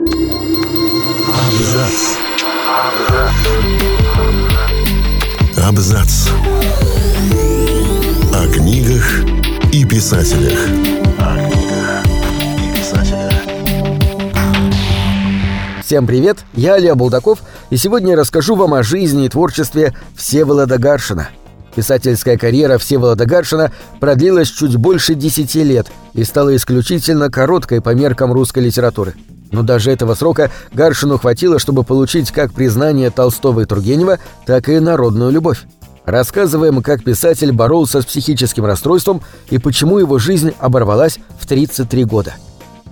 Абзац. Абзац. О книгах и писателях. Всем привет, я Илья Булдаков, и сегодня я расскажу вам о жизни и творчестве Всеволода Гаршина. Писательская карьера Всеволода Гаршина продлилась чуть больше десяти лет и стала исключительно короткой по меркам русской литературы. Но даже этого срока Гаршину хватило, чтобы получить как признание Толстого и Тургенева, так и народную любовь. Рассказываем, как писатель боролся с психическим расстройством и почему его жизнь оборвалась в 33 года.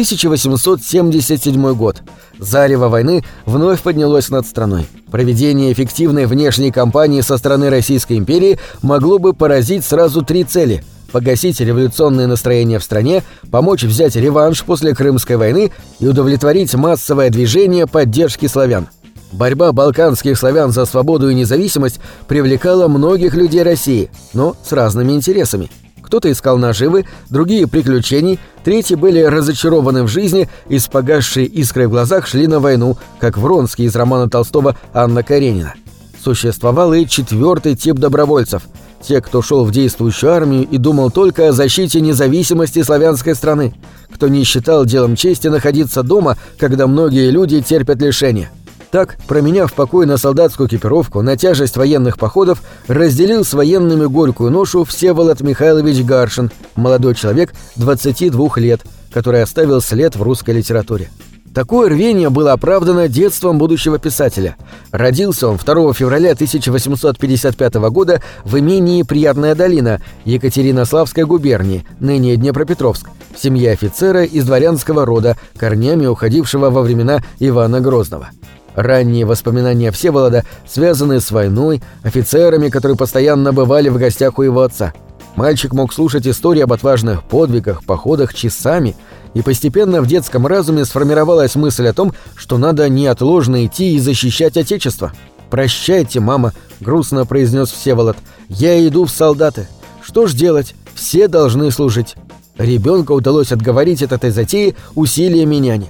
1877 год. Зарево войны вновь поднялось над страной. Проведение эффективной внешней кампании со стороны Российской империи могло бы поразить сразу три цели – погасить революционные настроения в стране, помочь взять реванш после Крымской войны и удовлетворить массовое движение поддержки славян. Борьба балканских славян за свободу и независимость привлекала многих людей России, но с разными интересами – кто-то искал наживы, другие — приключений, третьи были разочарованы в жизни и с погасшей искрой в глазах шли на войну, как Вронский из романа Толстого «Анна Каренина». Существовал и четвертый тип добровольцев — те, кто шел в действующую армию и думал только о защите независимости славянской страны, кто не считал делом чести находиться дома, когда многие люди терпят лишения — так, променяв покой на солдатскую экипировку, на тяжесть военных походов, разделил с военными горькую ношу Всеволод Михайлович Гаршин, молодой человек 22 лет, который оставил след в русской литературе. Такое рвение было оправдано детством будущего писателя. Родился он 2 февраля 1855 года в имении Приятная долина Екатеринославской губернии, ныне Днепропетровск, в семье офицера из дворянского рода, корнями уходившего во времена Ивана Грозного. Ранние воспоминания Всеволода связаны с войной, офицерами, которые постоянно бывали в гостях у его отца. Мальчик мог слушать истории об отважных подвигах, походах часами, и постепенно в детском разуме сформировалась мысль о том, что надо неотложно идти и защищать Отечество. «Прощайте, мама», — грустно произнес Всеволод, — «я иду в солдаты. Что ж делать? Все должны служить». Ребенка удалось отговорить от этой затеи усилиями няни.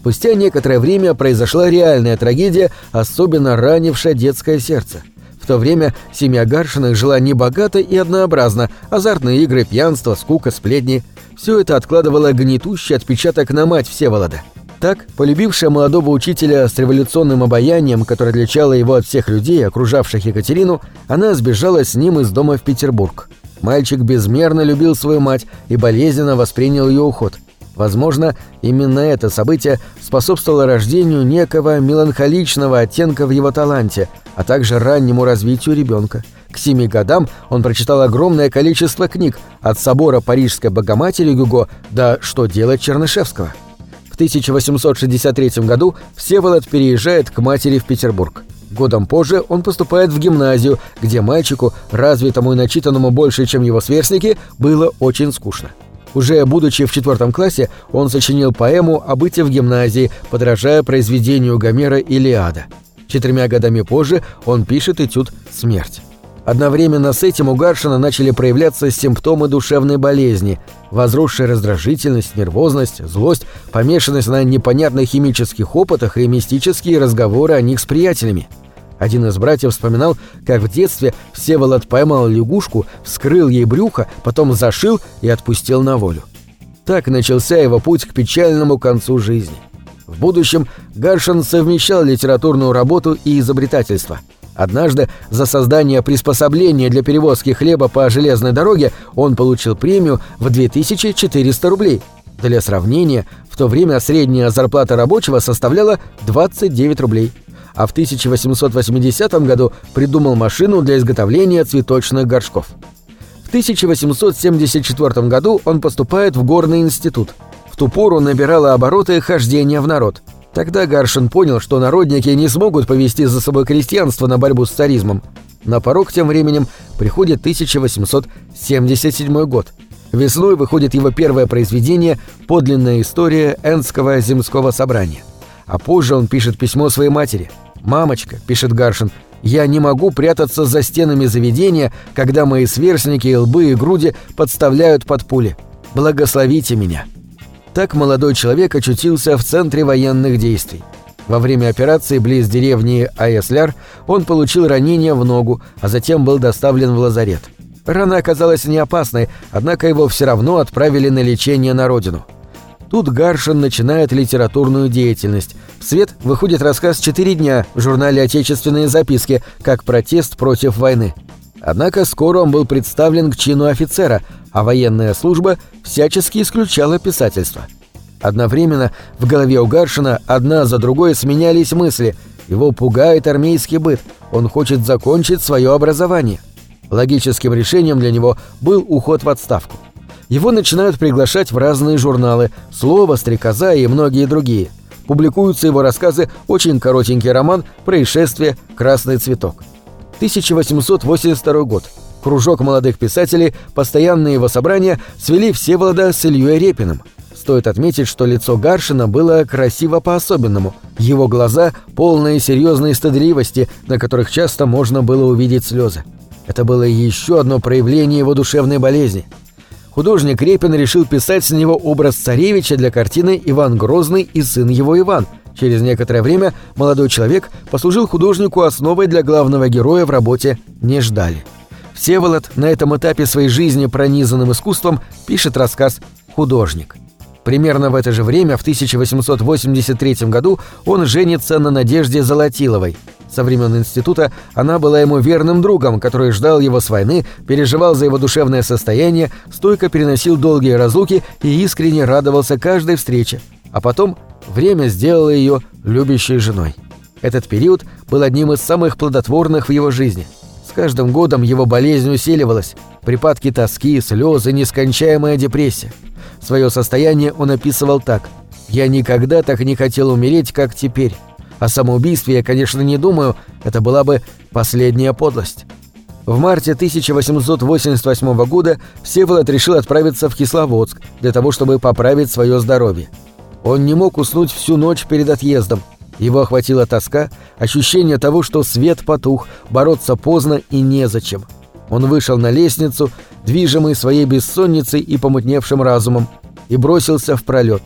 Спустя некоторое время произошла реальная трагедия, особенно ранившая детское сердце. В то время семья Гаршиных жила небогато и однообразно, азартные игры, пьянство, скука, сплетни. Все это откладывало гнетущий отпечаток на мать Всеволода. Так, полюбившая молодого учителя с революционным обаянием, которое отличало его от всех людей, окружавших Екатерину, она сбежала с ним из дома в Петербург. Мальчик безмерно любил свою мать и болезненно воспринял ее уход – Возможно, именно это событие способствовало рождению некого меланхоличного оттенка в его таланте, а также раннему развитию ребенка. К семи годам он прочитал огромное количество книг, от собора Парижской Богоматери Гюго до «Что делать Чернышевского». В 1863 году Всеволод переезжает к матери в Петербург. Годом позже он поступает в гимназию, где мальчику, развитому и начитанному больше, чем его сверстники, было очень скучно. Уже будучи в четвертом классе, он сочинил поэму о быте в гимназии, подражая произведению Гомера «Илиада». Четырьмя годами позже он пишет этюд «Смерть». Одновременно с этим у Гаршина начали проявляться симптомы душевной болезни, возросшая раздражительность, нервозность, злость, помешанность на непонятных химических опытах и мистические разговоры о них с приятелями – один из братьев вспоминал, как в детстве Всеволод поймал лягушку, вскрыл ей брюхо, потом зашил и отпустил на волю. Так начался его путь к печальному концу жизни. В будущем Гаршин совмещал литературную работу и изобретательство. Однажды за создание приспособления для перевозки хлеба по железной дороге он получил премию в 2400 рублей. Для сравнения, в то время средняя зарплата рабочего составляла 29 рублей – а в 1880 году придумал машину для изготовления цветочных горшков. В 1874 году он поступает в Горный институт. В ту пору набирало обороты хождение в народ. Тогда Гаршин понял, что народники не смогут повести за собой крестьянство на борьбу с царизмом. На порог тем временем приходит 1877 год. Весной выходит его первое произведение «Подлинная история Энского земского собрания». А позже он пишет письмо своей матери. «Мамочка», — пишет Гаршин, — «я не могу прятаться за стенами заведения, когда мои сверстники, лбы и груди подставляют под пули. Благословите меня». Так молодой человек очутился в центре военных действий. Во время операции близ деревни Аесляр он получил ранение в ногу, а затем был доставлен в лазарет. Рана оказалась не опасной, однако его все равно отправили на лечение на родину. Тут Гаршин начинает литературную деятельность. В свет выходит рассказ «Четыре дня» в журнале «Отечественные записки» как протест против войны. Однако скоро он был представлен к чину офицера, а военная служба всячески исключала писательство. Одновременно в голове у Гаршина одна за другой сменялись мысли. Его пугает армейский быт, он хочет закончить свое образование. Логическим решением для него был уход в отставку. Его начинают приглашать в разные журналы «Слово», «Стрекоза» и многие другие. Публикуются его рассказы «Очень коротенький роман», «Происшествие», «Красный цветок». 1882 год. Кружок молодых писателей, постоянные его собрания свели Всеволода с Ильей Репиным. Стоит отметить, что лицо Гаршина было красиво по-особенному. Его глаза полные серьезной стыдливости, на которых часто можно было увидеть слезы. Это было еще одно проявление его душевной болезни – художник Репин решил писать с него образ царевича для картины «Иван Грозный и сын его Иван». Через некоторое время молодой человек послужил художнику основой для главного героя в работе «Не ждали». Всеволод на этом этапе своей жизни, пронизанным искусством, пишет рассказ «Художник». Примерно в это же время, в 1883 году, он женится на Надежде Золотиловой – со времен института она была ему верным другом, который ждал его с войны, переживал за его душевное состояние, стойко переносил долгие разлуки и искренне радовался каждой встрече. А потом время сделало ее любящей женой. Этот период был одним из самых плодотворных в его жизни. С каждым годом его болезнь усиливалась, припадки тоски, слезы, нескончаемая депрессия. Свое состояние он описывал так «Я никогда так не хотел умереть, как теперь». О самоубийстве я, конечно, не думаю, это была бы последняя подлость. В марте 1888 года Всеволод решил отправиться в Кисловодск для того, чтобы поправить свое здоровье. Он не мог уснуть всю ночь перед отъездом. Его охватила тоска, ощущение того, что свет потух, бороться поздно и незачем. Он вышел на лестницу, движимый своей бессонницей и помутневшим разумом, и бросился в пролет.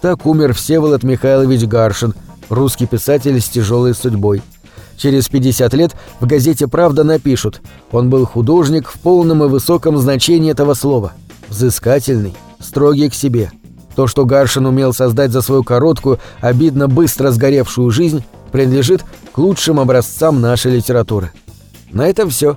Так умер Всеволод Михайлович Гаршин, русский писатель с тяжелой судьбой. Через 50 лет в газете «Правда» напишут «Он был художник в полном и высоком значении этого слова. Взыскательный, строгий к себе. То, что Гаршин умел создать за свою короткую, обидно быстро сгоревшую жизнь, принадлежит к лучшим образцам нашей литературы. На этом все.